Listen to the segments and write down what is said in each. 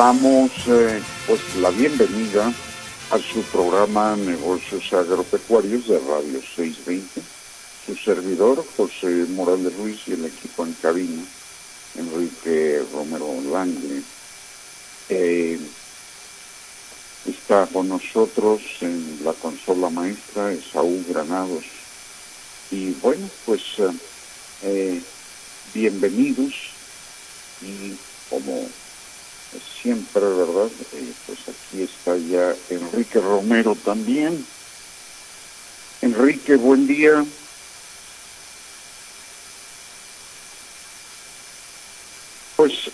damos eh, pues la bienvenida a su programa Negocios Agropecuarios de Radio 620. Su servidor, José Morales Ruiz, y el equipo en cabina, Enrique Romero Langle. Eh, está con nosotros en la consola maestra Saúl Granados. Y bueno, pues eh, eh, bienvenidos y como siempre, ¿verdad? Eh, pues aquí está ya Enrique Romero también. Enrique, buen día. Pues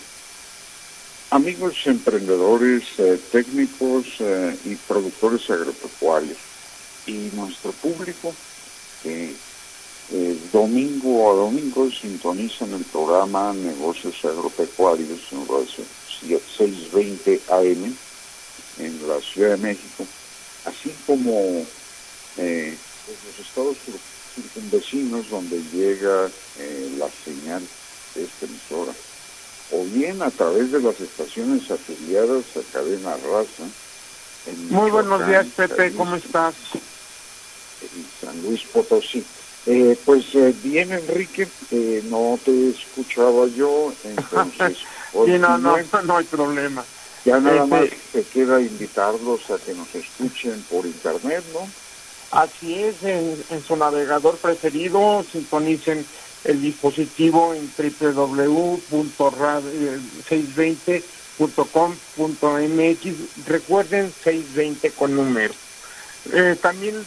amigos emprendedores, eh, técnicos eh, y productores agropecuarios y nuestro público que domingo a domingo sintonizan el programa Negocios Agropecuarios en 620 AM en la Ciudad de México, así como eh, pues, los estados circunvecinos donde llega eh, la señal de esta emisora, o bien a través de las estaciones afiliadas a Cadena Raza. Muy buenos días, Pepe, ¿cómo estás? En San Luis Potosí. Eh, pues eh, bien, Enrique, no te escuchaba yo, entonces... sí, no, no, no hay problema. Ya nada este, más te queda invitarlos a que nos escuchen por internet, ¿no? Así es, en, su navegador preferido, sintonicen el dispositivo en www.620.com.mx. Recuerden 620 con número. Eh, también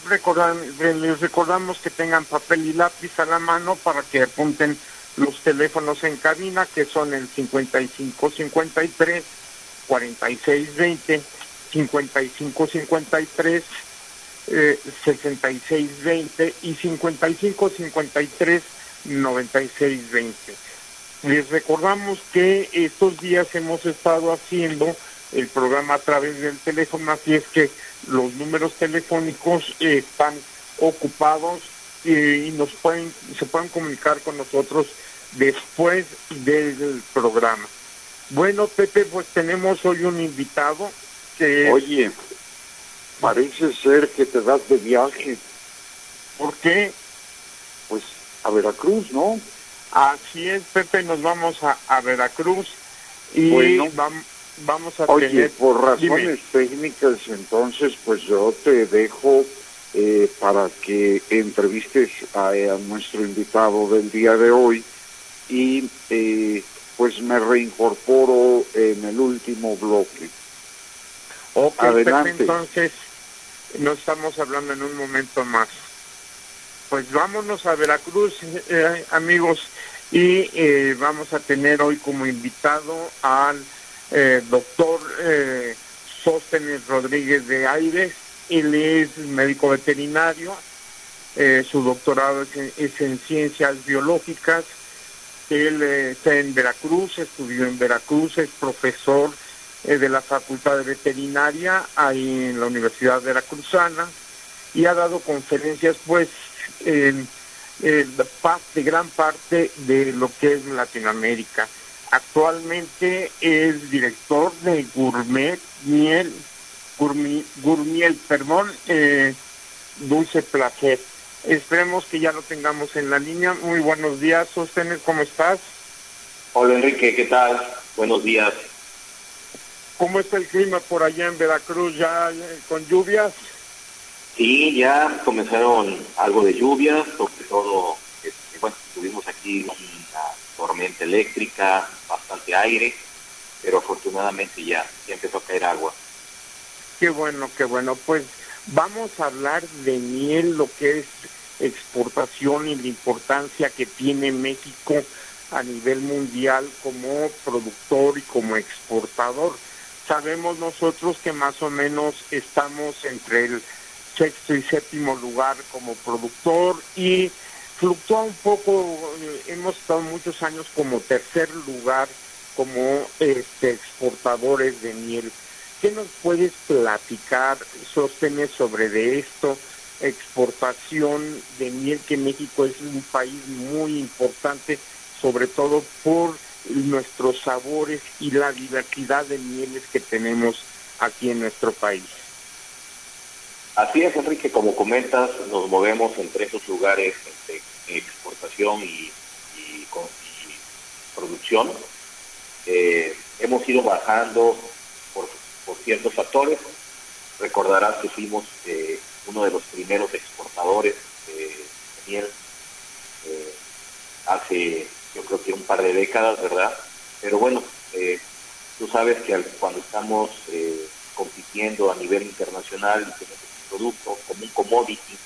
les recordamos que tengan papel y lápiz a la mano para que apunten los teléfonos en cabina, que son el 5553 4620, 5553 eh, 6620 y 5553 9620. Les recordamos que estos días hemos estado haciendo el programa a través del teléfono, así es que los números telefónicos están ocupados y nos pueden, se pueden comunicar con nosotros después del programa. Bueno, Pepe, pues tenemos hoy un invitado que... Oye, parece ser que te das de viaje. ¿Por qué? Pues a Veracruz, ¿no? Así es, Pepe, nos vamos a, Veracruz y vamos vamos a Oye, por razones técnicas, entonces, pues yo te dejo eh, para que entrevistes a, nuestro invitado del día de hoy y eh, pues me reincorporo en el último bloque. Ok, Adelante. entonces no estamos hablando en un momento más. Pues vámonos a Veracruz, eh, amigos, y vamos a tener hoy como invitado al eh, doctor eh, Sóstenes Rodríguez de Aires. Él es médico veterinario, eh, su doctorado es en, ciencias biológicas. Él eh, está en Veracruz, estudió en Veracruz, es profesor de la Facultad de Veterinaria ahí en la Universidad Veracruzana y ha dado conferencias pues en, de gran parte de lo que es Latinoamérica. Actualmente es director de Gourmet Miel, Gourmiel, perdón, eh, Dulce Placer. Esperemos que ya lo tengamos en la línea. Muy buenos días, Sostener, ¿cómo estás? Hola Enrique, ¿qué tal? Buenos días. ¿Cómo está el clima por allá en Veracruz ya con lluvias? Sí, ya comenzaron algo de lluvias, sobre todo, este, bueno, tuvimos aquí tormenta eléctrica, bastante aire, pero afortunadamente ya, ya empezó a caer agua. Qué bueno, qué bueno. Pues vamos a hablar de miel, lo que es exportación y la importancia que tiene México a nivel mundial como productor y como exportador. Sabemos nosotros que más o menos estamos entre el sexto y séptimo lugar como productor y fluctúa un poco, eh, hemos estado muchos años como tercer lugar como este, exportadores de miel. ¿Qué nos puedes platicar, sostener sobre de esto? Exportación de miel, que México es un país muy importante, sobre todo por nuestros sabores y la diversidad de mieles que tenemos aquí en nuestro país. Así es, Enrique, como comentas, nos movemos entre esos lugares de exportación y, producción. Eh, hemos ido bajando por, ciertos factores. Recordarás que fuimos eh, uno de los primeros exportadores de miel eh, hace yo creo que un par de décadas, ¿verdad? Pero bueno, tú sabes que cuando estamos compitiendo a nivel internacional y tenemos un producto como un commodity,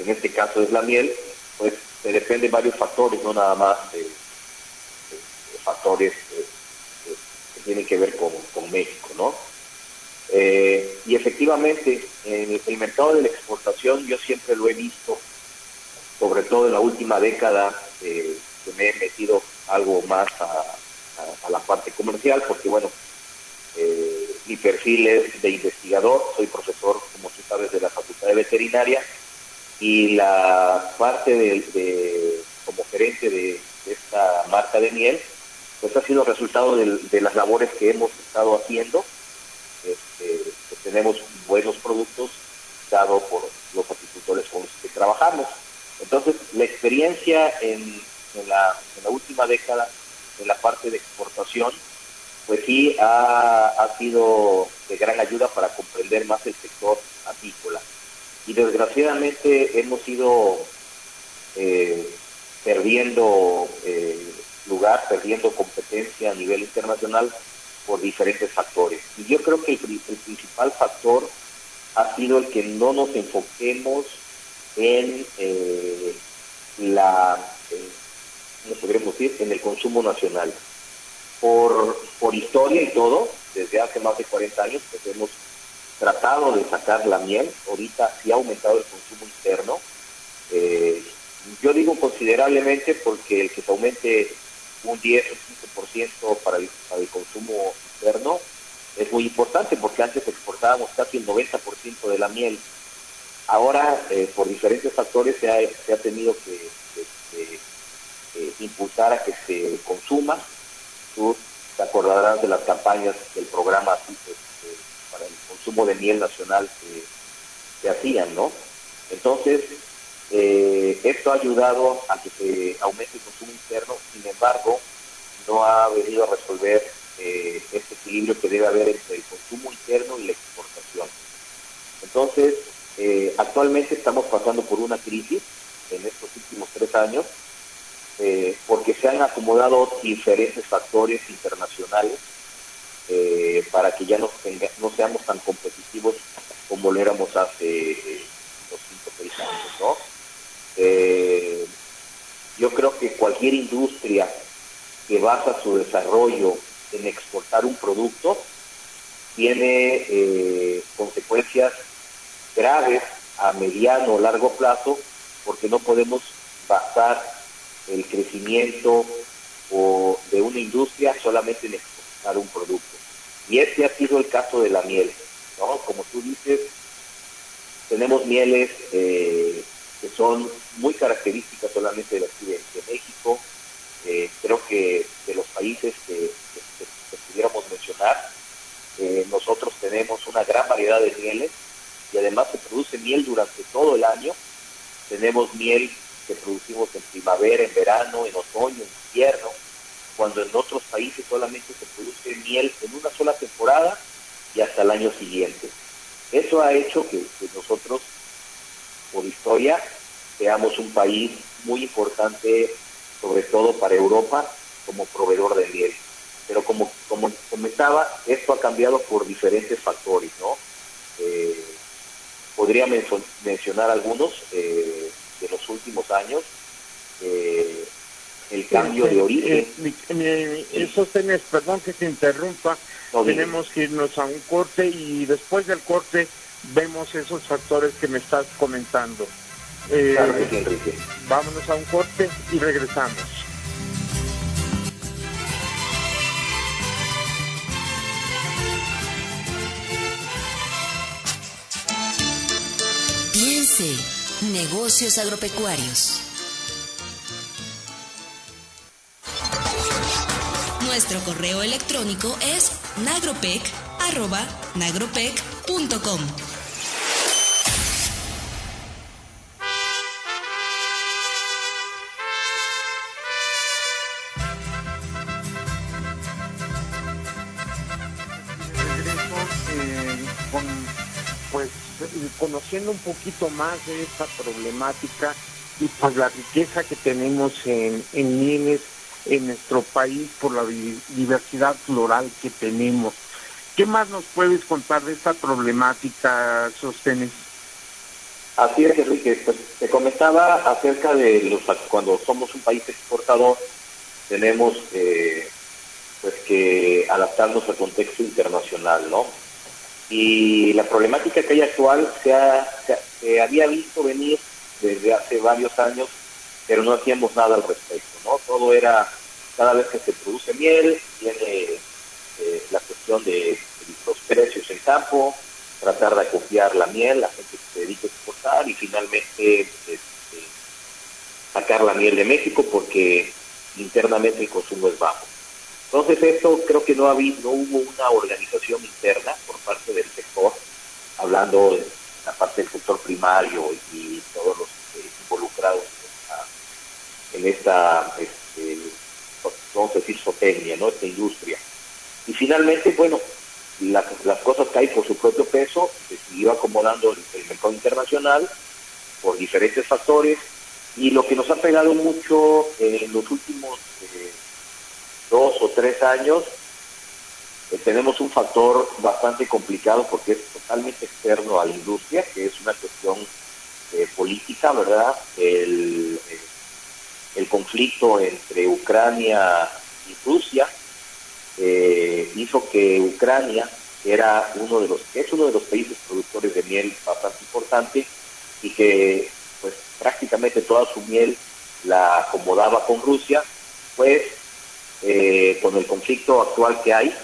en este caso es la miel, pues se depende de varios factores, no nada más de, factores eh, eh, que tienen que ver con, México, ¿no? Eh, y efectivamente, en el, mercado de la exportación yo siempre lo he visto, sobre todo en la última década, que me he metido algo más a, la parte comercial, porque bueno, mi perfil es de investigador, soy profesor, como tú sabes, de la Facultad de Veterinaria, y la parte de, como gerente de, esta marca de miel, pues ha sido resultado de, las labores que hemos estado haciendo. Tenemos buenos productos dados por los apicultores con los que trabajamos. Entonces, la experiencia en, la, última década en la parte de exportación, pues sí ha, ha sido de gran ayuda para comprender más el sector apícola y desgraciadamente hemos ido eh, perdiendo eh, lugar, perdiendo competencia a nivel internacional por diferentes factores. Y yo creo que el, principal factor ha sido el que no nos enfoquemos en eh, la, ¿cómo podríamos decir?, en el consumo nacional. Por, por historia y todo, desde hace más de 40 años, pues hemos tratado de sacar la miel, ahorita sí ha aumentado el consumo interno. Eh, yo digo considerablemente porque el que se aumente un 10 o 15% para el, para el consumo interno es muy importante porque antes exportábamos casi el 90% de la miel. Ahora, eh, por diferentes factores, se ha, se ha tenido que, eh, impulsar a que se consuma. Tú te acordarás de las campañas del programa consumo de miel nacional que, se hacían, ¿no? Entonces, eh, esto ha ayudado a que se aumente el consumo interno, sin embargo, no ha venido a resolver eh, este equilibrio que debe haber entre el consumo interno y la exportación. Entonces, eh, actualmente estamos pasando por una crisis en estos últimos tres años, porque se han acomodado diferentes factores internacionales para que ya no, no seamos tan competitivos como lo éramos hace eh, unos 5 o 6 años. ¿no? Eh, yo creo que cualquier industria que basa su desarrollo en exportar un producto tiene consecuencias graves a mediano o largo plazo porque no podemos basar el crecimiento o de una industria solamente en exportar un producto. Y este ha sido el caso de la miel, ¿no? Como tú dices, tenemos mieles eh, que son muy características solamente de de, México. Eh, creo que de los países que, pudiéramos mencionar, eh, nosotros tenemos una gran variedad de mieles y además se produce miel durante todo el año. Tenemos miel que producimos en primavera, en verano, en otoño, en invierno cuando en otros países solamente se produce miel en una sola temporada y hasta el año siguiente. Eso ha hecho que, nosotros, por historia, seamos un país muy importante, sobre todo para Europa, como proveedor de miel. Pero como, como comentaba, esto ha cambiado por diferentes factores, ¿no? Eh, podría mencionar algunos eh, de los últimos años. Eh, el cambio de origen. Eh, eso tenés, perdón que te interrumpa, tenemos que irnos a un corte y después del corte vemos esos factores que me estás comentando. Eh, vámonos a un corte y regresamos. Piense, negocios agropecuarios. Nuestro correo electrónico es nagropec.nagropec.com. conociendo un poquito más de esta problemática y pues la riqueza que tenemos en, en mieles en nuestro país por la diversidad floral que tenemos. ¿Qué más nos puedes contar de esta problemática, Sostenes? Así es, Enrique. Pues te comentaba acerca de los cuando somos un país exportador, tenemos eh, pues que adaptarnos al contexto internacional, ¿no? Y la problemática que hay actual se, había visto venir desde hace varios años, pero no hacíamos nada al respecto, ¿no? Todo era, cada vez que se produce miel, tiene eh, la cuestión de, los precios en campo, tratar de acopiar la miel, la gente que se dedica a exportar y finalmente este, sacar la miel de México porque internamente el consumo es bajo. Entonces esto creo que no, había, no hubo una organización interna por parte del sector, hablando de la parte del sector primario y todos los eh, involucrados en esta, este, vamos a decir, zootecnia, ¿no? esta industria. Y finalmente, bueno, las cosas caen por su propio peso, se siguió acomodando el, mercado internacional por diferentes factores y lo que nos ha pegado mucho en los últimos eh, dos o tres años, eh, tenemos un factor bastante complicado porque es totalmente externo a la industria, que es una cuestión eh, política, ¿verdad? El, eh, el, conflicto entre Ucrania y Rusia hizo que Ucrania era uno de los, es uno de los países productores de miel bastante importante y que pues prácticamente toda su miel la acomodaba con Rusia, pues eh, con el conflicto actual que hay.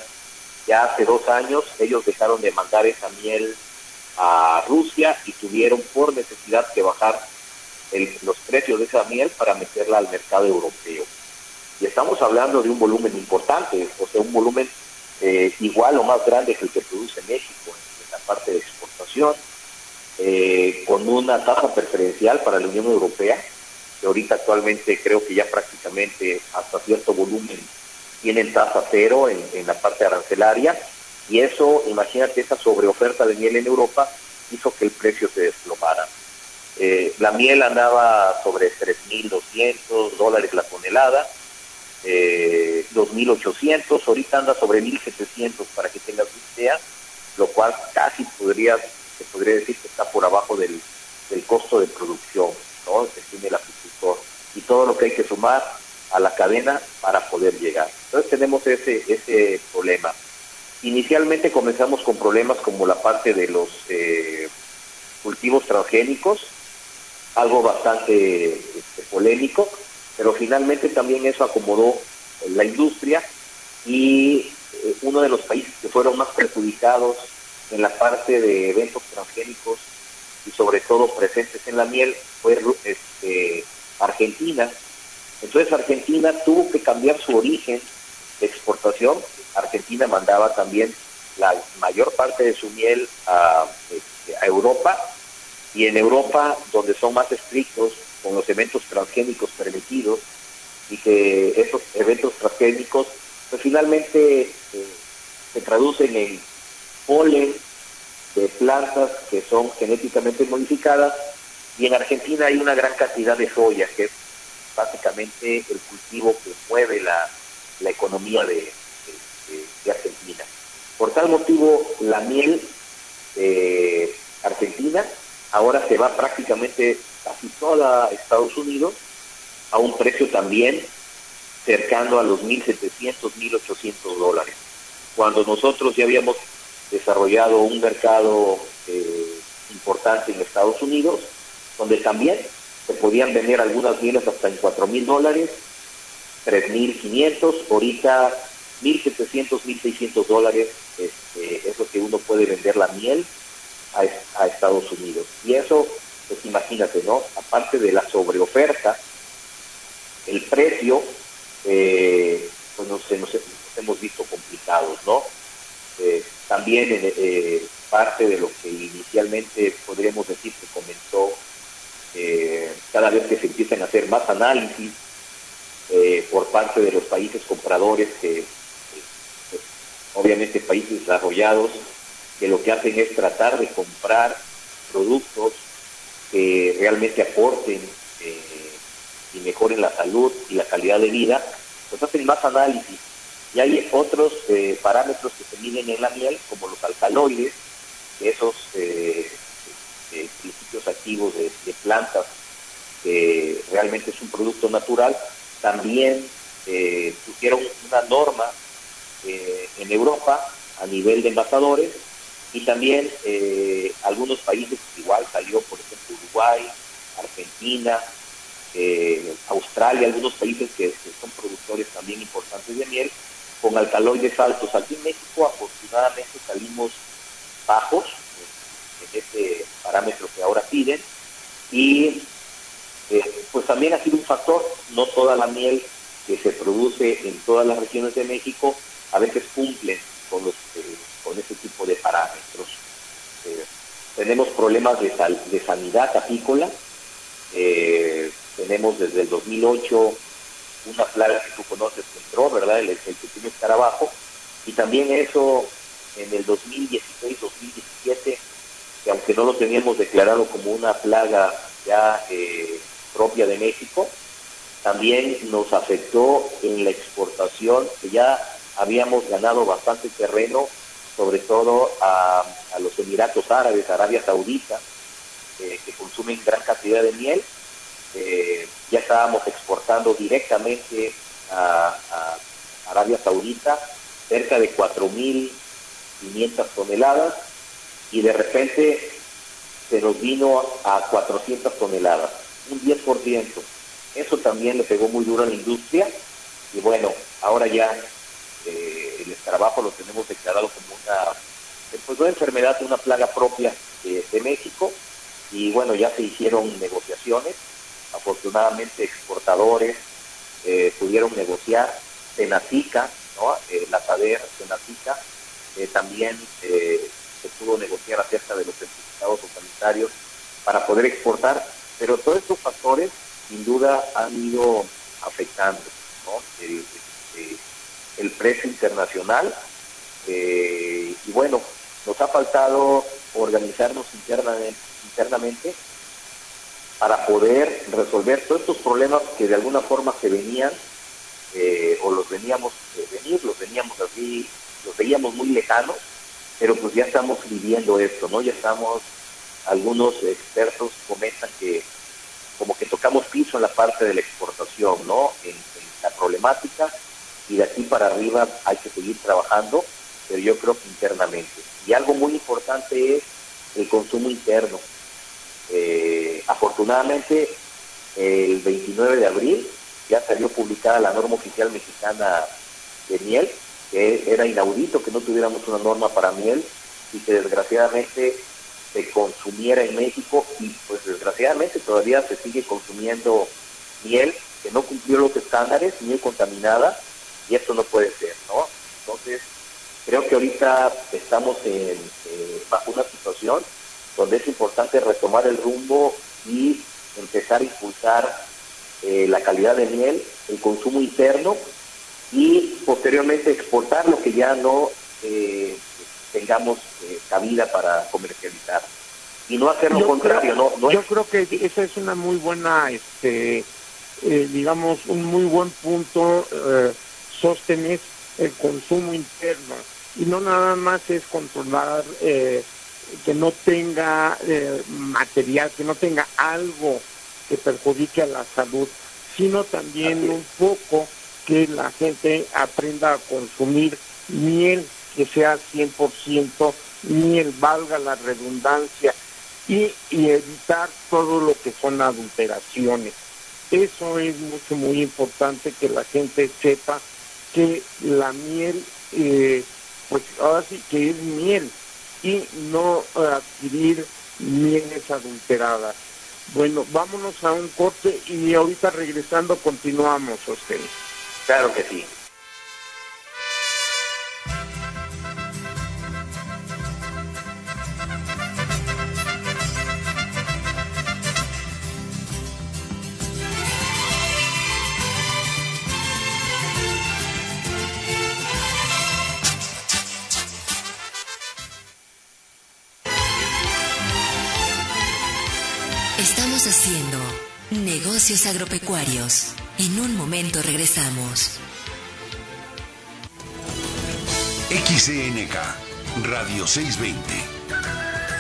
Ya hace dos años ellos dejaron de mandar esa miel a Rusia y tuvieron por necesidad que bajar los precios de esa miel para meterla al mercado europeo. Y estamos hablando de un volumen importante, o sea, un volumen eh, igual o más grande que el que produce México en, la parte de exportación, eh, con una tasa preferencial para la Unión Europea que ahorita actualmente creo que ya prácticamente hasta cierto volumen tienen tasa cero en, la parte arancelaria y eso, imagínate, esa sobreoferta de miel en Europa hizo que el precio se desplomara. Eh, la miel andaba sobre 3.200 dólares la tonelada, eh, 2.800, ahorita anda sobre 1.700 para que tengas idea, lo cual casi podría, se podría decir que está por abajo del, del costo de producción ¿no? tiene el apicultor y todo lo que hay que sumar a la cadena para poder llegar. Entonces tenemos ese, ese problema. Inicialmente comenzamos con problemas como la parte de los eh, cultivos transgénicos, algo bastante este, polémico, pero finalmente también eso acomodó la industria y eh, uno de los países que fueron más perjudicados en la parte de eventos transgénicos y sobre todo presentes en la miel fue este, Argentina. Entonces Argentina tuvo que cambiar su origen de exportación. Argentina mandaba también la mayor parte de su miel a, este, Europa y en Europa, donde son más estrictos con los eventos transgénicos permitidos y que esos eventos transgénicos pues finalmente eh, se traducen en polen de plantas que son genéticamente modificadas y en Argentina hay una gran cantidad de soya, que es básicamente el cultivo que mueve la, economía de, Argentina. Por tal motivo, la miel eh, argentina ahora se va prácticamente casi toda Estados Unidos a un precio también cercano a los 1.700, 1.800 dólares. Cuando nosotros ya habíamos desarrollado un mercado eh, importante en Estados Unidos, donde también se podían vender algunas mieles hasta en 4 mil dólares, 3.500, ahorita 1.700, 1.600 dólares este, es lo que uno puede vender la miel a, Estados Unidos. Y eso, pues imagínate, ¿no? Aparte de la sobreoferta, el precio eh, pues nos, hemos visto complicados, ¿no? Eh, también eh, parte de lo que inicialmente podríamos decir que comenzó cada vez que se empiezan a hacer más análisis por parte de los países compradores que obviamente países desarrollados que lo que hacen es tratar de comprar productos que realmente aporten eh, y mejoren la salud y la calidad de vida, pues hacen más análisis. Y hay otros eh, parámetros que se miden en la miel, como los alcaloides, esos eh, principios activos de, plantas, que realmente es un producto natural, también pusieron una norma en Europa a nivel de envasadores y también eh, algunos países igual salió, por ejemplo, Uruguay, Argentina, eh, Australia, algunos países que, son productores también importantes de miel, con alcaloides altos. Aquí en México afortunadamente salimos bajos en este parámetro que ahora piden y eh, pues también ha sido un factor, no toda la miel que se produce en todas las regiones de México a veces cumple con los con ese tipo de parámetros. Eh, tenemos problemas de, de sanidad apícola. Eh, tenemos desde el 2008 una plaga que tú conoces que entró, ¿verdad? El, el pequeño escarabajo. Y también eso en el 2016-2017, que aunque no lo teníamos declarado como una plaga ya eh, propia de México, también nos afectó en la exportación, que ya habíamos ganado bastante terreno sobre todo a, los Emiratos Árabes, Arabia Saudita, eh, que consumen gran cantidad de miel. Eh, ya estábamos exportando directamente a, Arabia Saudita cerca de 4.500 toneladas y de repente se nos vino a 400 toneladas, un 10%. Eso también le pegó muy duro a la industria y bueno, ahora ya eh, el escarabajo lo tenemos declarado como una, pues una enfermedad, una plaga propia de, México y bueno, ya se hicieron negociaciones, afortunadamente exportadores eh, pudieron negociar, Senatica, ¿no? Eh, la SADER, Senatica, eh, también se pudo negociar acerca de los certificados sanitarios para poder exportar, pero todos estos factores sin duda han ido afectando ¿no? el precio internacional. Eh, y bueno, nos ha faltado organizarnos internamente, para poder resolver todos estos problemas que de alguna forma se venían eh, o los veníamos de venir, los veníamos así, los veíamos muy lejanos, pero pues ya estamos viviendo esto, ¿no? Ya estamos, algunos expertos comentan que como que tocamos piso en la parte de la exportación, ¿no? en la problemática y de aquí para arriba hay que seguir trabajando, pero yo creo que internamente. Y algo muy importante es el consumo interno. Eh, afortunadamente, el 29 de abril ya salió publicada la norma oficial mexicana de miel, que era inaudito que no tuviéramos una norma para miel y que desgraciadamente se consumiera en México y pues desgraciadamente todavía se sigue consumiendo miel que no cumplió los estándares, miel contaminada, y esto no puede ser, ¿no? Entonces, creo que ahorita estamos en, eh, bajo una situación donde es importante retomar el rumbo y empezar a impulsar eh, la calidad de miel, el consumo interno y posteriormente exportar lo que ya no eh, tengamos cabida para comercializar y no hacer lo contrario. no, yo creo que esa es una muy buena, este, digamos, un muy buen punto sostener el consumo interno y no nada más es controlar eh, que no tenga eh, material, que no tenga algo que perjudique a la salud, sino también un poco que la gente aprenda a consumir miel que sea 100% miel, valga la redundancia, y, y evitar todo lo que son adulteraciones. Eso es mucho, muy importante que la gente sepa que la miel, eh, pues ahora sí que es miel y no adquirir bienes adulteradas. Bueno, vámonos a un corte y ahorita regresando continuamos, ustedes. Claro que sí. Haciendo negocios agropecuarios. En un momento regresamos. XCNK, Radio 620.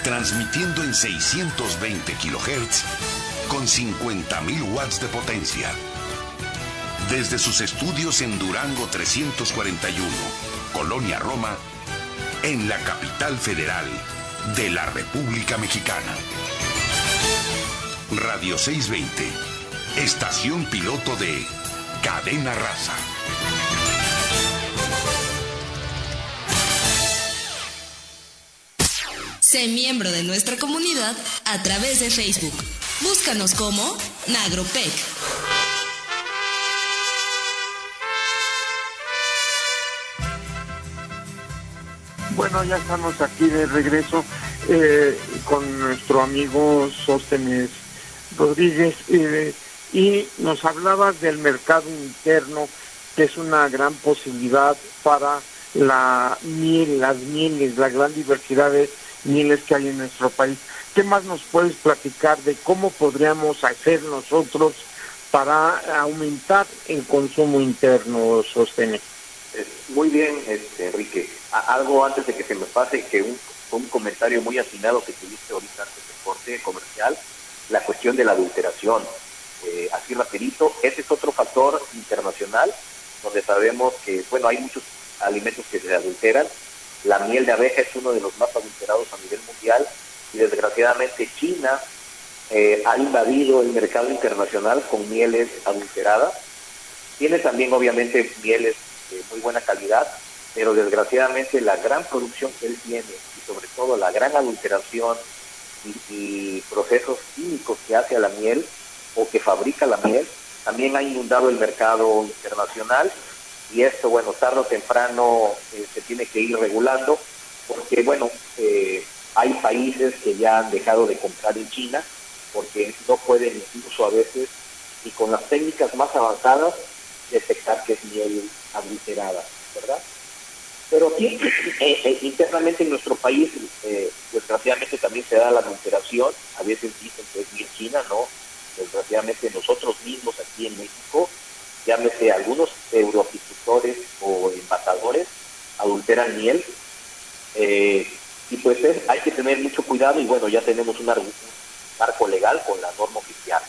Transmitiendo en 620 kHz con 50.000 watts de potencia. Desde sus estudios en Durango 341, Colonia Roma, en la capital federal de la República Mexicana. Radio 620, estación piloto de Cadena Raza. Sé miembro de nuestra comunidad a través de Facebook. Búscanos como Nagropec. Bueno, ya estamos aquí de regreso eh, con nuestro amigo Sóstenes Rodríguez, eh, y nos hablaba del mercado interno, que es una gran posibilidad para la miel, las mieles, la gran diversidad de mieles que hay en nuestro país. ¿Qué más nos puedes platicar de cómo podríamos hacer nosotros para aumentar el consumo interno, Sostener? Eh, muy bien, este, Enrique. algo antes de que se me pase, que un, un comentario muy afinado que tuviste ahorita antes del corte comercial, la cuestión de la adulteración. Eh, así rapidito, ese es otro factor internacional donde sabemos que, bueno, hay muchos alimentos que se adulteran. La miel de abeja es uno de los más adulterados a nivel mundial y desgraciadamente China eh, ha invadido el mercado internacional con mieles adulteradas. Tiene también obviamente mieles de muy buena calidad, pero desgraciadamente la gran producción que él tiene y sobre todo la gran adulteración y, procesos químicos que hace a la miel o que fabrica la miel, también ha inundado el mercado internacional y esto, bueno, tarde o temprano eh, se tiene que ir regulando porque, bueno, eh, hay países que ya han dejado de comprar en China porque no pueden incluso a veces y con las técnicas más avanzadas detectar que es miel adulterada, ¿verdad? Pero aquí, eh, eh, internamente en nuestro país, eh, desgraciadamente también se da la adulteración, a veces dicen que es bien china, ¿no? Desgraciadamente nosotros mismos aquí en México, llámese algunos euroapicultores o embajadores, adulteran miel, y pues hay que tener mucho cuidado y bueno, ya tenemos un, marco legal con la norma oficial.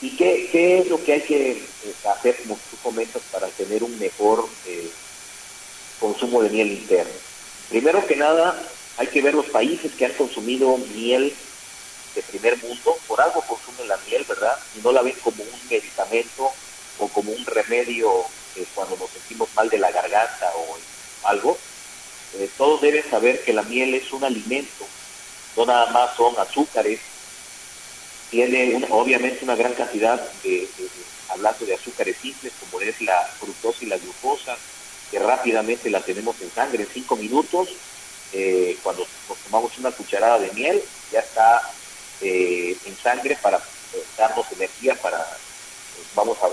¿Y qué, qué es lo que hay que hacer, como tú comentas, para tener un mejor consumo de miel interno. Primero que nada, hay que ver los países que han consumido miel de primer mundo, por algo consumen la miel, ¿verdad? Y no la ven como un medicamento o como un remedio eh, cuando nos sentimos mal de la garganta o algo. Eh, todos deben saber que la miel es un alimento, no nada más son azúcares, tiene obviamente una gran cantidad de, hablando de azúcares simples como es la fructosa y la glucosa, que rápidamente la tenemos en sangre en cinco minutos. Eh, cuando nos tomamos una cucharada de miel, ya está eh, en sangre para eh, darnos energía para vamos a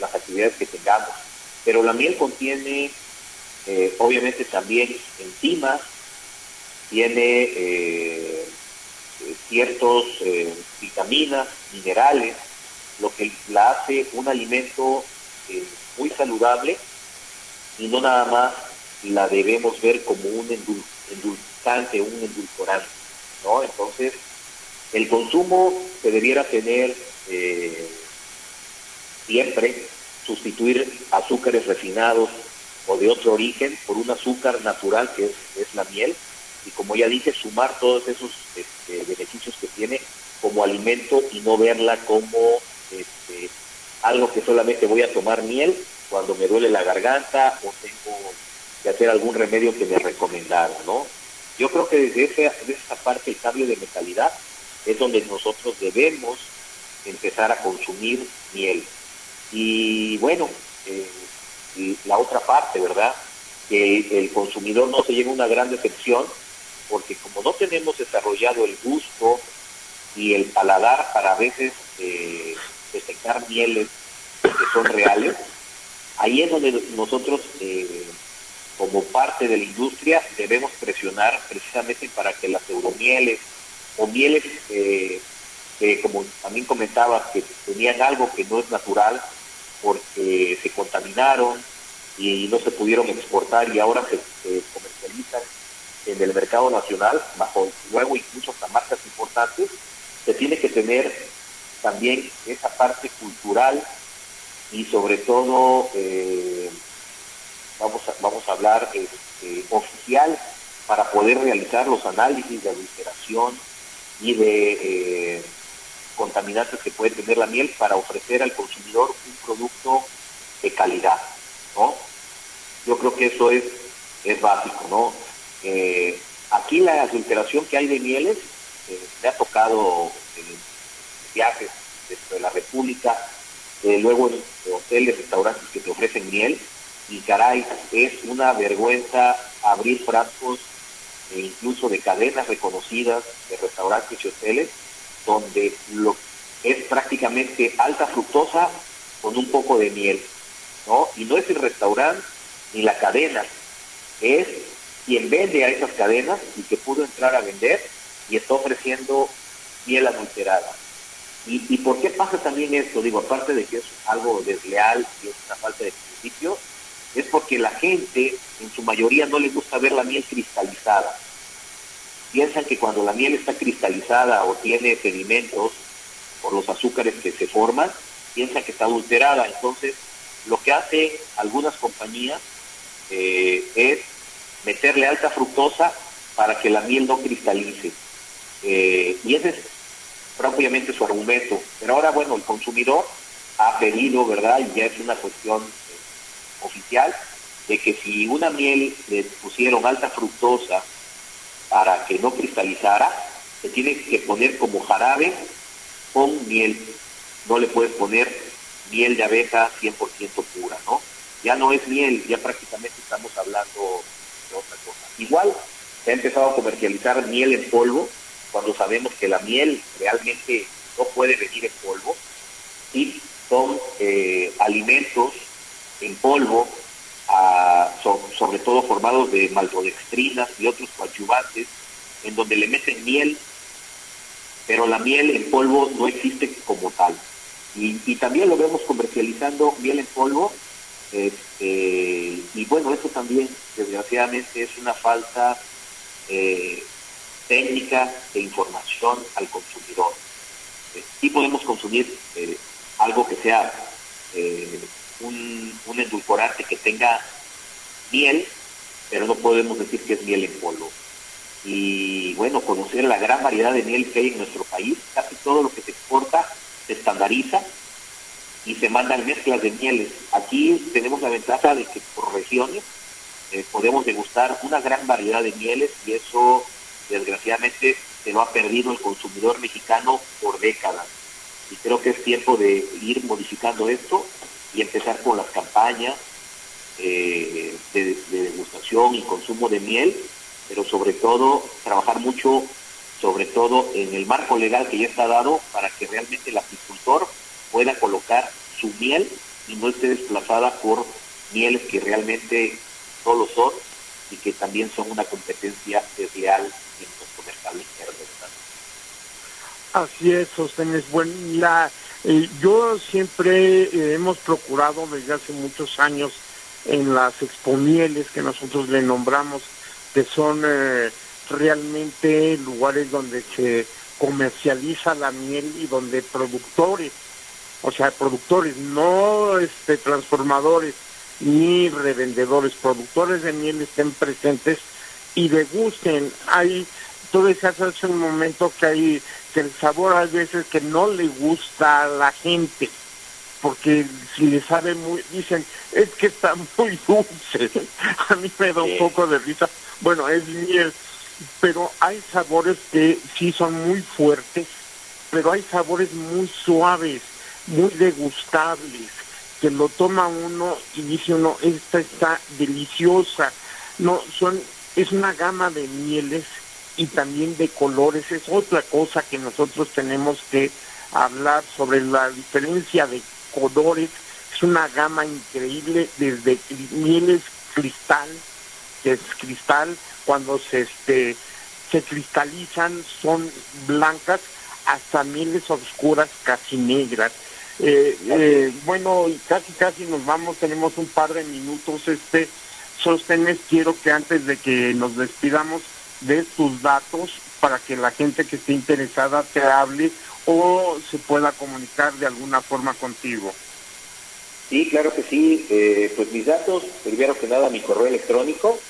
las actividades que tengamos. Pero la miel contiene obviamente también enzimas, tiene ciertos vitaminas, minerales, lo que la hace un alimento muy saludable y no nada más la debemos ver como un endulzante, un endulcorante, ¿no? Entonces, el consumo se debiera tener eh, siempre, sustituir azúcares refinados o de otro origen por un azúcar natural que es, la miel, y como ya dije, sumar todos esos este, beneficios que tiene como alimento y no verla como este, algo que solamente voy a tomar miel cuando me duele la garganta o tengo que hacer algún remedio que me recomendara, ¿no? Yo creo que desde esa, parte el cambio de mentalidad es donde nosotros debemos empezar a consumir miel. Y bueno, eh, la otra parte, ¿verdad? Que el consumidor no se lleve una gran decepción, porque como no tenemos desarrollado el gusto y el paladar para a veces eh, detectar mieles que son reales, Ahí es donde nosotros, eh, como parte de la industria, debemos presionar precisamente para que las euromieles o mieles eh, que como también comentabas, que tenían algo que no es natural porque se contaminaron y no se pudieron exportar y ahora se, comercializan en el mercado nacional bajo luego incluso hasta marcas importantes, se tiene que tener también esa parte cultural y sobre todo eh, vamos a, vamos a hablar este, oficial para poder realizar los análisis de adulteración y de eh, contaminantes que puede tener la miel para ofrecer al consumidor un producto de calidad, ¿no? Yo creo que eso es, es básico, ¿no? Eh, aquí la adulteración que hay de mieles, eh, me ha tocado viajes dentro de la República, eh, luego en hoteles, restaurantes que te ofrecen miel, y caray, es una vergüenza abrir frascos e incluso de cadenas reconocidas de restaurantes y hoteles donde lo es prácticamente alta fructosa con un poco de miel, ¿no? Y no es el restaurante ni la cadena, es quien vende a esas cadenas y que pudo entrar a vender y está ofreciendo miel adulterada. ¿Y, ¿Y por qué pasa también esto? Digo, aparte de que es algo desleal y es una falta de principio, es porque la gente en su mayoría no le gusta ver la miel cristalizada piensan que cuando la miel está cristalizada o tiene sedimentos por los azúcares que se forman, piensan que está adulterada. Entonces, lo que hace algunas compañías eh, es meterle alta fructosa para que la miel no cristalice. Eh, y ese es propiamente su argumento. Pero ahora, bueno, el consumidor ha pedido, ¿verdad? Y ya es una cuestión eh, oficial, de que si una miel le pusieron alta fructosa para que no cristalizara, se tiene que poner como jarabe con miel. No le puedes poner miel de abeja 100% pura, ¿no? Ya no es miel, ya prácticamente estamos hablando de otra cosa. Igual se ha empezado a comercializar miel en polvo, cuando sabemos que la miel realmente no puede venir en polvo, y son eh, alimentos en polvo sobre todo formados de maltodextrinas y otros coadyuvantes, en donde le meten miel, pero la miel en polvo no existe como tal. Y, también lo vemos comercializando miel en polvo, este, y bueno, eso también desgraciadamente es una falta eh, técnica de información al consumidor. y podemos consumir eh, algo que sea eh, un, un endulcorante que tenga miel, pero no podemos decir que es miel en polvo. Y bueno, conocer la gran variedad de miel que hay en nuestro país, casi todo lo que se exporta se estandariza y se mandan mezclas de mieles. Aquí tenemos la ventaja de que por regiones eh, podemos degustar una gran variedad de mieles y eso desgraciadamente se lo ha perdido el consumidor mexicano por décadas. Y creo que es tiempo de ir modificando esto y empezar con las campañas eh, de, degustación y consumo de miel, pero sobre todo trabajar mucho, sobre todo en el marco legal que ya está dado para que realmente el apicultor pueda colocar su miel y no esté desplazada por mieles que realmente no lo son y que también son una competencia desleal interno. Así es, Sostenes. Bueno, la, eh, yo siempre eh, hemos procurado desde hace muchos años en las exponieles que nosotros le nombramos, que son eh, realmente lugares donde se comercializa la miel y donde productores, o sea, productores, no este, transformadores ni revendedores, productores de miel estén presentes y degusten. Hay, tú decías hace un momento que hay que el sabor a veces que no le gusta a la gente, porque si le sabe muy, dicen, es que está muy dulce, a mí me da un poco de risa, bueno, es miel, pero hay sabores que sí son muy fuertes, pero hay sabores muy suaves, muy degustables, que lo toma uno y dice uno, esta está deliciosa, no, son, es una gama de mieles y también de colores. Es otra cosa que nosotros tenemos que hablar sobre la diferencia de colores. Es una gama increíble desde mieles cristal, que es cristal, cuando se, este, se cristalizan son blancas, hasta mieles oscuras casi negras. Eh, eh, bueno, casi casi nos vamos, tenemos un par de minutos. Este, Sostenes, quiero que antes de que nos despidamos de tus datos para que la gente que esté interesada te hable o se pueda comunicar de alguna forma contigo. Sí, claro que sí. Eh, pues mis datos, primero que nada, mi correo electrónico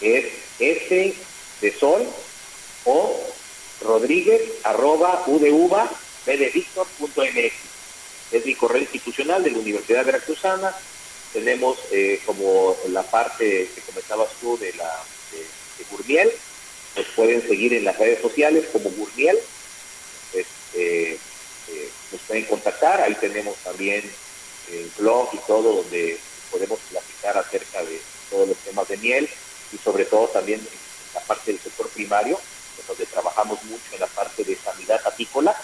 es s de sol o rodríguez arroba uva Es mi correo institucional de la Universidad Veracruzana. Tenemos eh, como la parte que comentabas tú de la de, Gurmiel. Nos pueden seguir en las redes sociales como Gurmiel. Este, eh, nos pueden contactar. Ahí tenemos también el blog y todo donde podemos platicar acerca de todos los temas de miel y sobre todo también en la parte del sector primario, donde trabajamos mucho en la parte de sanidad apícola.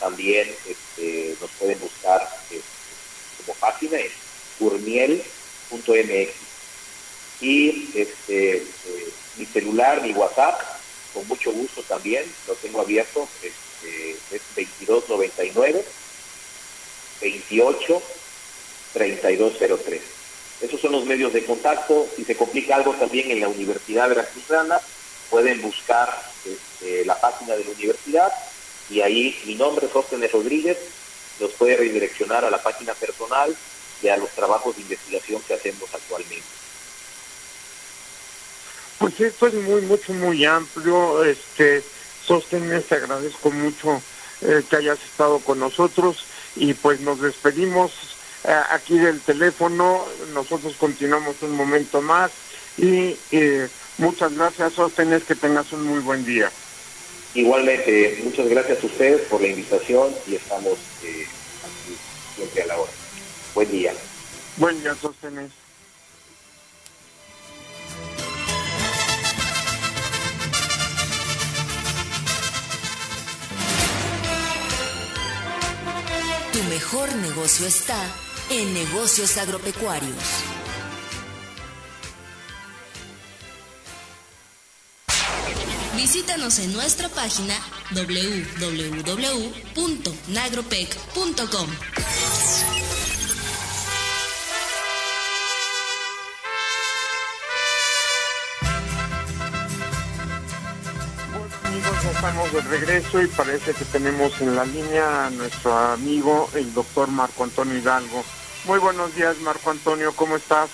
También este, nos pueden buscar este, como página en curmiel.mx. Y este, eh, mi celular, mi WhatsApp, con mucho gusto también, lo tengo abierto, este, es 2299 28 3203. Esos son los medios de contacto. Si se complica algo también en la Universidad Veracruzana, pueden buscar este, la página de la universidad y ahí mi nombre es Óscar Rodríguez, los puede redireccionar a la página personal y a los trabajos de investigación que hacemos actualmente. Pues esto es muy, mucho, muy amplio. Este, Sóstenes, te agradezco mucho eh, que hayas estado con nosotros y pues nos despedimos eh, aquí del teléfono. Nosotros continuamos un momento más y eh, muchas gracias, Sostenes, que tengas un muy buen día. Igualmente, muchas gracias a ustedes por la invitación y estamos eh, aquí siempre a la hora. Buen día. Buen día, Sostenes. Mejor negocio está en negocios agropecuarios. Visítanos en nuestra página www.nagropec.com. amigos, estamos de regreso y parece que tenemos en la línea a nuestro amigo, el doctor Marco Antonio Hidalgo. Muy buenos días, Marco Antonio, ¿cómo estás?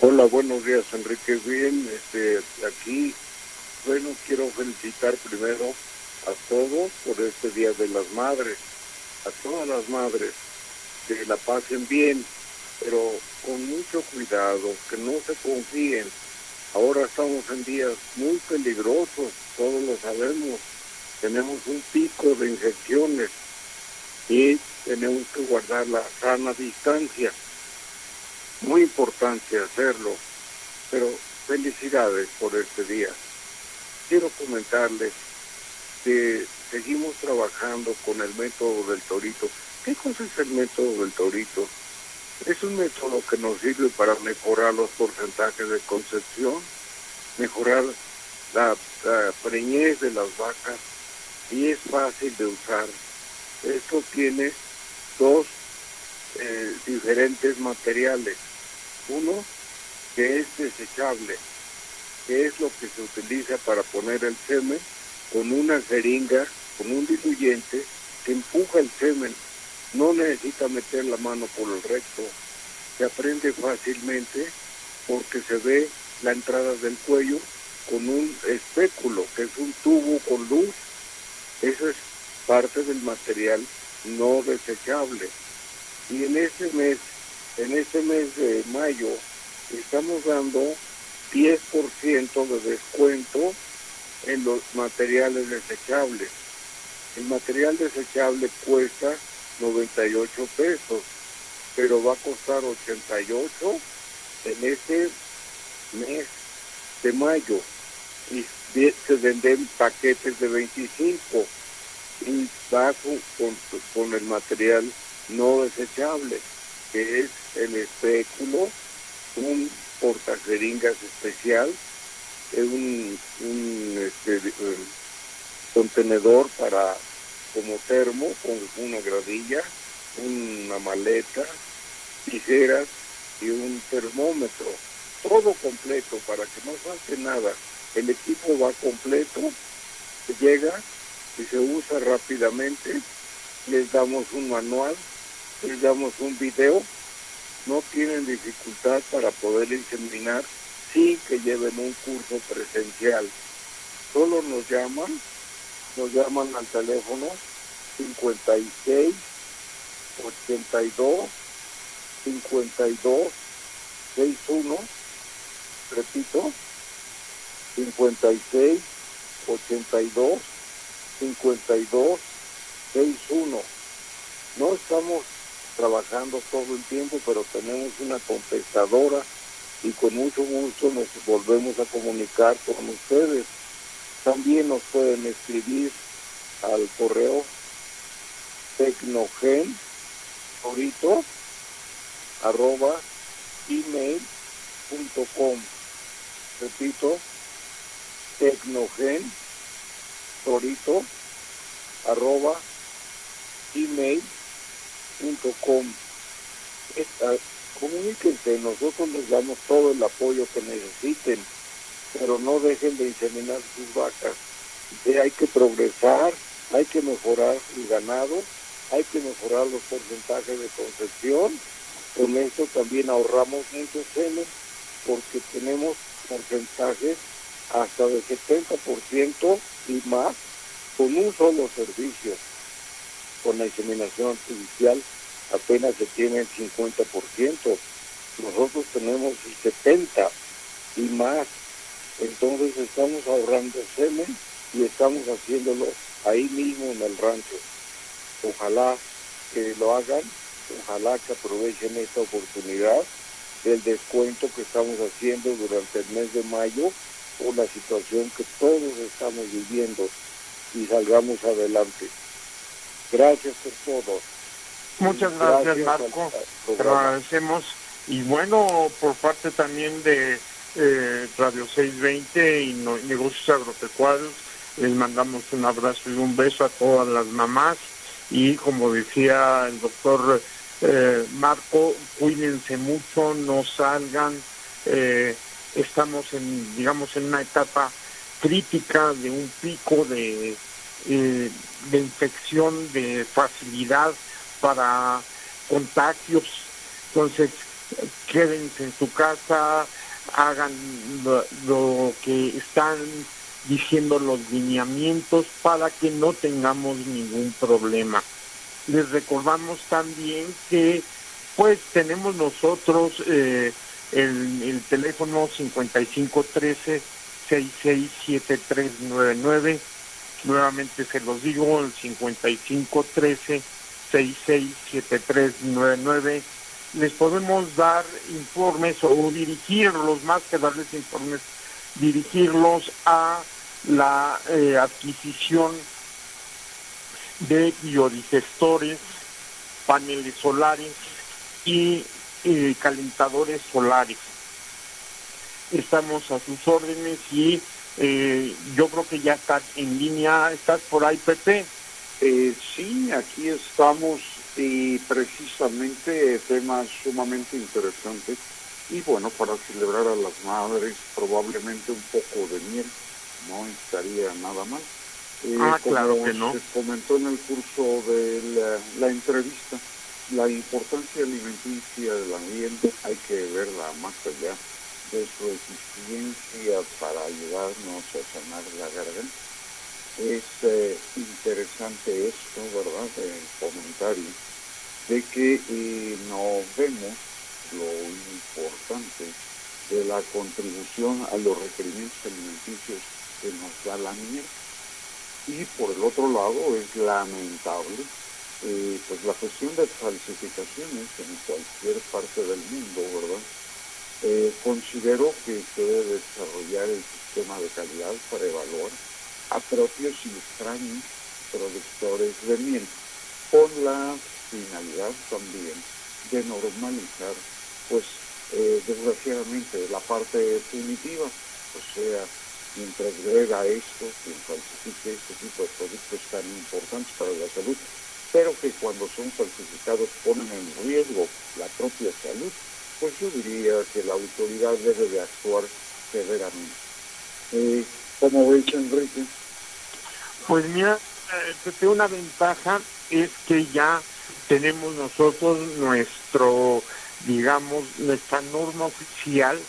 Hola, buenos días, Enrique. Bien, este, aquí, bueno, quiero felicitar primero a todos por este Día de las Madres, a todas las madres, que la pasen bien, pero con mucho cuidado, que no se confíen, Ahora estamos en días muy peligrosos, todos lo sabemos. Tenemos un pico de infecciones y tenemos que guardar la sana distancia. Muy importante hacerlo, pero felicidades por este día. Quiero comentarles que seguimos trabajando con el método del torito. ¿Qué cosa es el método del torito? Es un método que nos sirve para mejorar los porcentajes de concepción, mejorar la, preñez de las vacas y es fácil de usar. Esto tiene dos eh, diferentes materiales. Uno que es desechable, que es lo que se utiliza para poner el semen con una jeringa, con un diluyente que empuja el semen no necesita meter la mano por el recto, se aprende fácilmente porque se ve la entrada del cuello con un espéculo, que es un tubo con luz. Eso es parte del material no desechable. Y en este mes, en este mes de mayo, estamos dando 10% de descuento en los materiales desechables. El material desechable cuesta 98 pesos, pero va a costar 88 en este mes de mayo y se venden paquetes de 25 y va con, con el material no desechable, que es el espéculo, un portajeringas especial, un, un este, contenedor para como termo con una gradilla, una maleta, tijeras y un termómetro. Todo completo para que no falte nada. El equipo va completo, llega y se usa rápidamente. Les damos un manual, les damos un video. No tienen dificultad para poder inseminar sin que lleven un curso presencial. Solo nos llaman, nos llaman al teléfono 56 82 52 61 repito 56 82 52 61 no estamos trabajando todo el tiempo pero tenemos una contestadora y con mucho gusto nos volvemos a comunicar con ustedes también nos pueden escribir al correo tecnogen ahorita arroba email.com. Repito, tecnogen torito arroba email.com. Comuníquense, nosotros les damos todo el apoyo que necesiten, pero no dejen de inseminar sus vacas. hay que progresar, hay que mejorar el ganado, hay que mejorar los porcentajes de concepción con esto también ahorramos mucho semen porque tenemos porcentajes hasta de 70% y más con un solo servicio. Con la inseminación artificial apenas se tiene el 50%. Nosotros tenemos el 70% y más. Entonces estamos ahorrando semen y estamos haciéndolo ahí mismo en el rancho. Ojalá que lo hagan Ojalá que aprovechen esta oportunidad del descuento que estamos haciendo durante el mes de mayo por la situación que todos estamos viviendo y salgamos adelante. Gracias por todo. Muchas gracias, Marco. Te agradecemos. Y bueno, por parte también de eh, Radio 620 y Negocios Agropecuarios, les mandamos un abrazo y un beso a todas las mamás. Y como decía el doctor eh, Marco, cuídense mucho, no salgan, eh, estamos en, digamos, en una etapa crítica de un pico de, eh, de infección, de facilidad para contagios, entonces quédense en su casa, hagan lo que están diciendo los lineamientos para que no tengamos ningún problema. Les recordamos también que pues tenemos nosotros eh, el, el teléfono 5513 667399 nuevamente se los digo el 5513 667399 les podemos dar informes o dirigirlos más que darles informes dirigirlos a la eh, adquisición de biodigestores, paneles solares y eh, calentadores solares. Estamos a sus órdenes y eh, yo creo que ya está en línea. ¿Estás por ahí, Pepe? Eh, sí, aquí estamos y precisamente temas sumamente interesantes. Y bueno, para celebrar a las madres, probablemente un poco de miel, no estaría nada mal. Eh, ah, claro que no. Se comentó en el curso de la, entrevista, la importancia alimenticia del ambiente hay que verla más allá de su eficiencia para ayudarnos a sanar la garganta. Es eh, interesante esto, ¿verdad?, el comentario, de que eh, no vemos lo importante de la contribución a los requerimientos alimenticios que nos da la miel y por el otro lado es lamentable eh, pues la cuestión de falsificaciones en cualquier parte del mundo, ¿verdad? Eh, considero que se debe desarrollar el sistema de calidad para evaluar a propios y extraños productores de miel, con la finalidad también de normalizar, pues, eh, desgraciadamente, la parte punitiva, o sea, quien transgreda esto, quien falsifique este tipo de productos tan importantes para la salud, pero que cuando son falsificados ponen en riesgo la propia salud, pues yo diría que la autoridad debe de actuar severamente. Eh, ¿Cómo ves, Enrique? Pues mira, eh, una ventaja es que ya tenemos nosotros nuestro, digamos, nuestra norma oficial,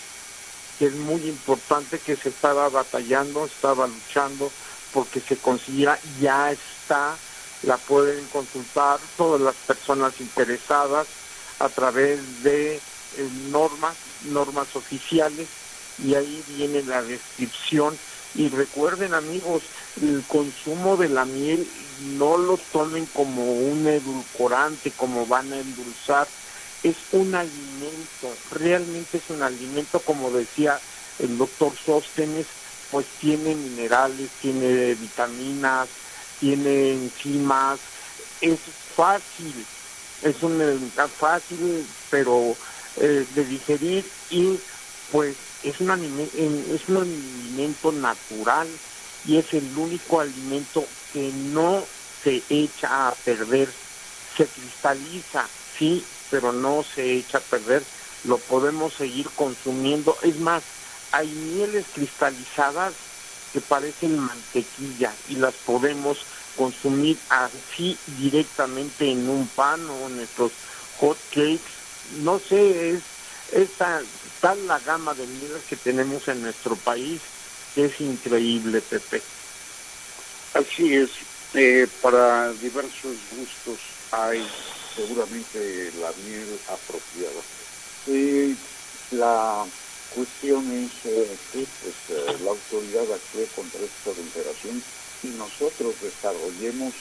que es muy importante, que se estaba batallando, estaba luchando porque se consiguiera, ya está, la pueden consultar todas las personas interesadas a través de eh, normas, normas oficiales, y ahí viene la descripción. Y recuerden amigos, el consumo de la miel no lo tomen como un edulcorante, como van a endulzar, es un alimento, realmente es un alimento, como decía el doctor Sóstenes, pues tiene minerales, tiene vitaminas, tiene enzimas, es fácil, es un alimento fácil, pero eh, de digerir y pues es un, es un alimento natural y es el único alimento que no se echa a perder, se cristaliza, sí, pero no se echa a perder, lo podemos seguir consumiendo. Es más, hay mieles cristalizadas que parecen mantequilla y las podemos consumir así directamente en un pan o en nuestros hot cakes. No sé, es, es tal la gama de mieles que tenemos en nuestro país que es increíble, Pepe. Así es, eh, para diversos gustos hay seguramente la miel apropiada. Eh, la cuestión es eh, que pues, la autoridad actúe contra esta adulteración y nosotros desarrollemos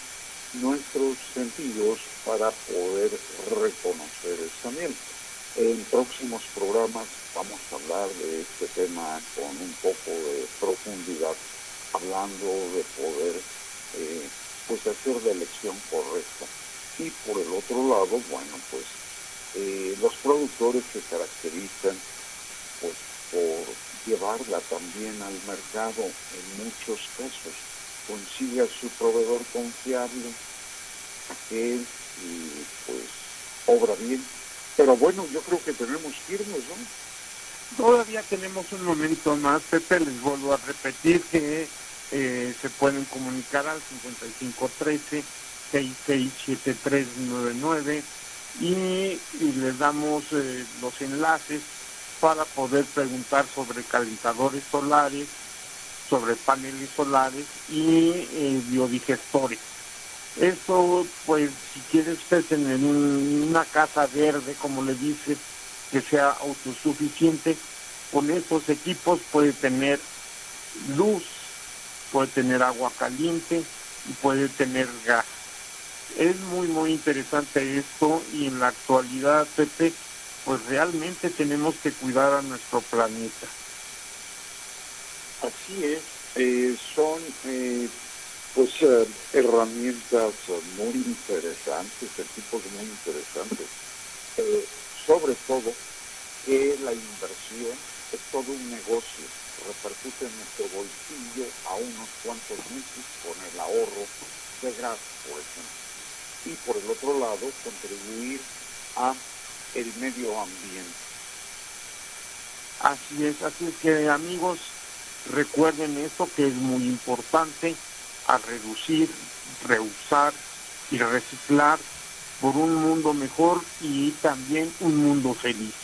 nuestros sentidos para poder reconocer esta miel. En próximos programas vamos a hablar de este tema con un poco de profundidad, hablando de poder eh, pues hacer la elección correcta. Y por el otro lado, bueno, pues eh, los productores se caracterizan pues por llevarla también al mercado en muchos casos. Consigue a su proveedor confiable, aquel y pues obra bien. Pero bueno, yo creo que tenemos que ¿no? Todavía tenemos un momento más, Pepe, les vuelvo a repetir que eh, se pueden comunicar al 5513 667399 y, y les damos eh, los enlaces para poder preguntar sobre calentadores solares, sobre paneles solares y eh, biodigestores. Eso, pues, si quieres usted en una casa verde, como le dice, que sea autosuficiente, con esos equipos puede tener luz, puede tener agua caliente y puede tener gas. Es muy, muy interesante esto y en la actualidad, Pepe, pues realmente tenemos que cuidar a nuestro planeta. Así es, eh, son eh, pues eh, herramientas muy interesantes, equipos muy interesantes, sobre todo que la inversión es todo un negocio, repercute en nuestro bolsillo a unos cuantos meses con el ahorro de gas, por ejemplo. Y por el otro lado, contribuir a el medio ambiente. Así es, así es que amigos, recuerden esto que es muy importante, a reducir, reusar y reciclar por un mundo mejor y también un mundo feliz.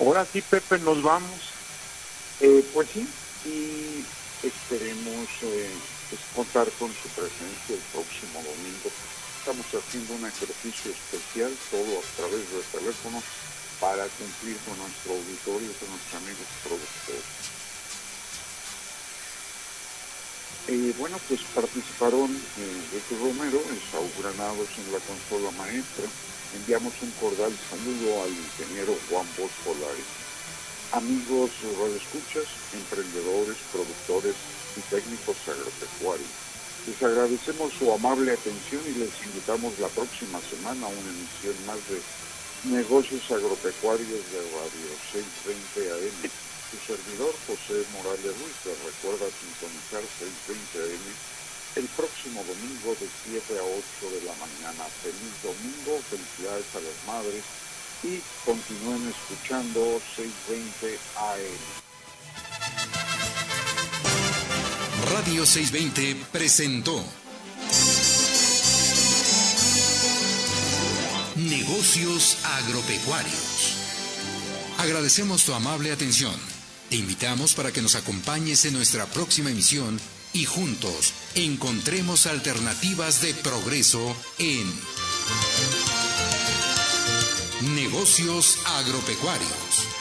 Ahora sí, Pepe, nos vamos. Eh, pues sí, y esperemos eh, pues, contar con su presencia el próximo domingo. Estamos haciendo un ejercicio especial, todo a través del teléfono, para cumplir con nuestro auditorio, con nuestros amigos productores. Eh, bueno, pues participaron eh, Romero, el Saúl Granados en la consola maestra, enviamos un cordial saludo al ingeniero Juan Bosch Polares. Amigos radioescuchas, emprendedores, productores y técnicos agropecuarios, les agradecemos su amable atención y les invitamos la próxima semana a una emisión más de Negocios Agropecuarios de Radio 620 AM. su servidor José Morales Ruiz. recuerda sintonizar 620 AM el próximo domingo de 7 a 8 de la mañana. Feliz domingo, felicidades a las madres y continúen escuchando 620 AM. Radio 620 presentó Negocios agropecuarios. Agradecemos tu amable atención. Te invitamos para que nos acompañes en nuestra próxima emisión y juntos encontremos alternativas de progreso en Negocios agropecuarios.